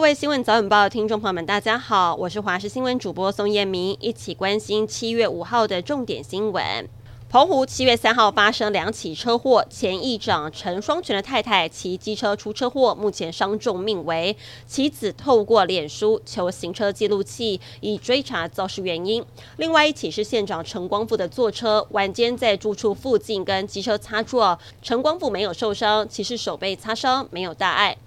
各位新闻早晚报的听众朋友们，大家好，我是华视新闻主播宋燕明，一起关心七月五号的重点新闻。澎湖七月三号发生两起车祸，前议长陈双全的太太骑机车出车祸，目前伤重命危。妻子透过脸书求行车记录器，以追查肇事原因。另外一起是县长陈光复的坐车，晚间在住处附近跟机车擦撞，陈光复没有受伤，其实手被擦伤，没有大碍。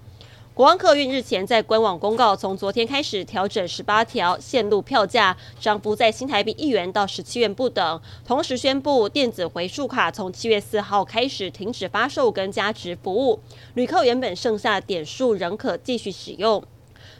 国安客运日前在官网公告，从昨天开始调整十八条线路票价，涨幅在新台币一元到十七元不等。同时宣布，电子回数卡从七月四号开始停止发售跟加值服务，旅客原本剩下的点数仍可继续使用。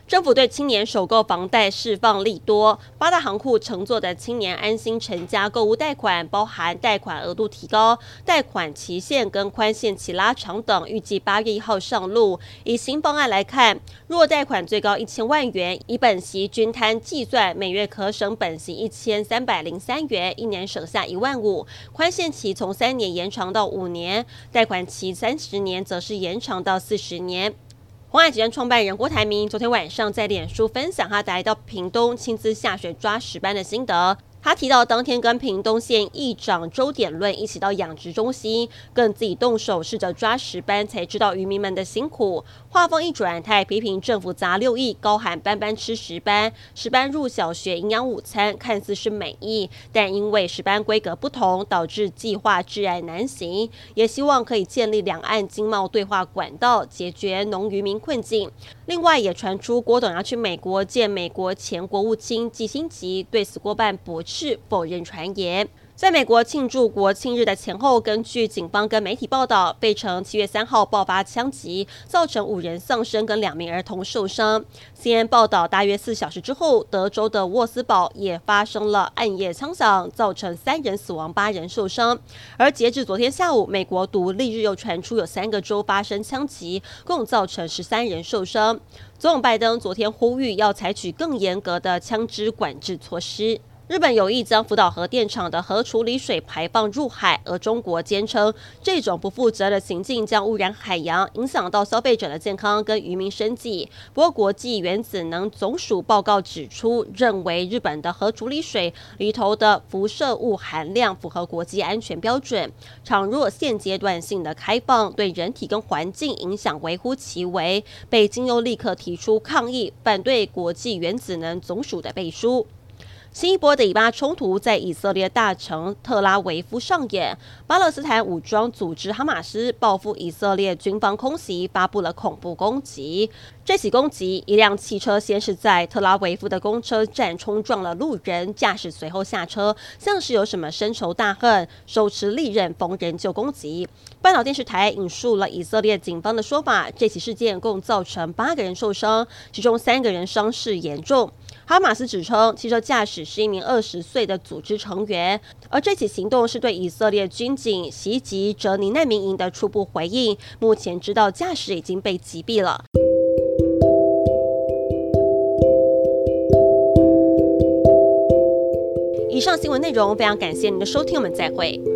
政府对青年首购房贷释放利多，八大行库承作的青年安心成家购物贷款，包含贷款额度提高、贷款期限跟宽限期拉长等，预计八月一号上路。以新方案来看，若贷款最高一千万元，以本息均摊计算，每月可省本息一千三百零三元，一年省下一万五。宽限期从三年延长到五年，贷款期三十年则是延长到四十年。红海集团创办人郭台铭昨天晚上在脸书分享他来到屏东亲自下水抓石斑的心得。他提到，当天跟屏东县议长周典论一起到养殖中心，更自己动手试着抓石斑，才知道渔民们的辛苦。话锋一转，他还批评政府砸六亿，高喊班班吃石斑，石斑入小学营养午餐，看似是美意，但因为石斑规格不同，导致计划窒碍难行。也希望可以建立两岸经贸对话管道，解决农渔民困境。另外，也传出郭董要去美国见美国前国务卿季辛吉，对此郭办驳斥是否认传言。在美国庆祝国庆日的前后，根据警方跟媒体报道，费城七月三号爆发枪击，造成五人丧生跟两名儿童受伤。CNN 报道，大约四小时之后，德州的沃斯堡也发生了暗夜枪响，造成三人死亡、八人受伤。而截至昨天下午，美国独立日又传出有三个州发生枪击，共造成十三人受伤。总统拜登昨天呼吁要采取更严格的枪支管制措施。日本有意将福岛核电厂的核处理水排放入海，而中国坚称这种不负责的行径将污染海洋，影响到消费者的健康跟渔民生计。不过，国际原子能总署报告指出，认为日本的核处理水里头的辐射物含量符合国际安全标准。倘若现阶段性的开放对人体跟环境影响微乎其微，北京又立刻提出抗议，反对国际原子能总署的背书。新一波的以巴冲突在以色列大城特拉维夫上演，巴勒斯坦武装组织哈马斯报复以色列军方空袭，发布了恐怖攻击。这起攻击，一辆汽车先是在特拉维夫的公车站冲撞了路人，驾驶随后下车，像是有什么深仇大恨，手持利刃逢人就攻击。半岛电视台引述了以色列警方的说法，这起事件共造成八个人受伤，其中三个人伤势严重。哈马斯指称，汽车驾驶是一名二十岁的组织成员，而这起行动是对以色列军警袭击哲尼难民营的初步回应。目前知道驾驶已经被击毙了。以上新闻内容非常感谢您的收听，我们再会。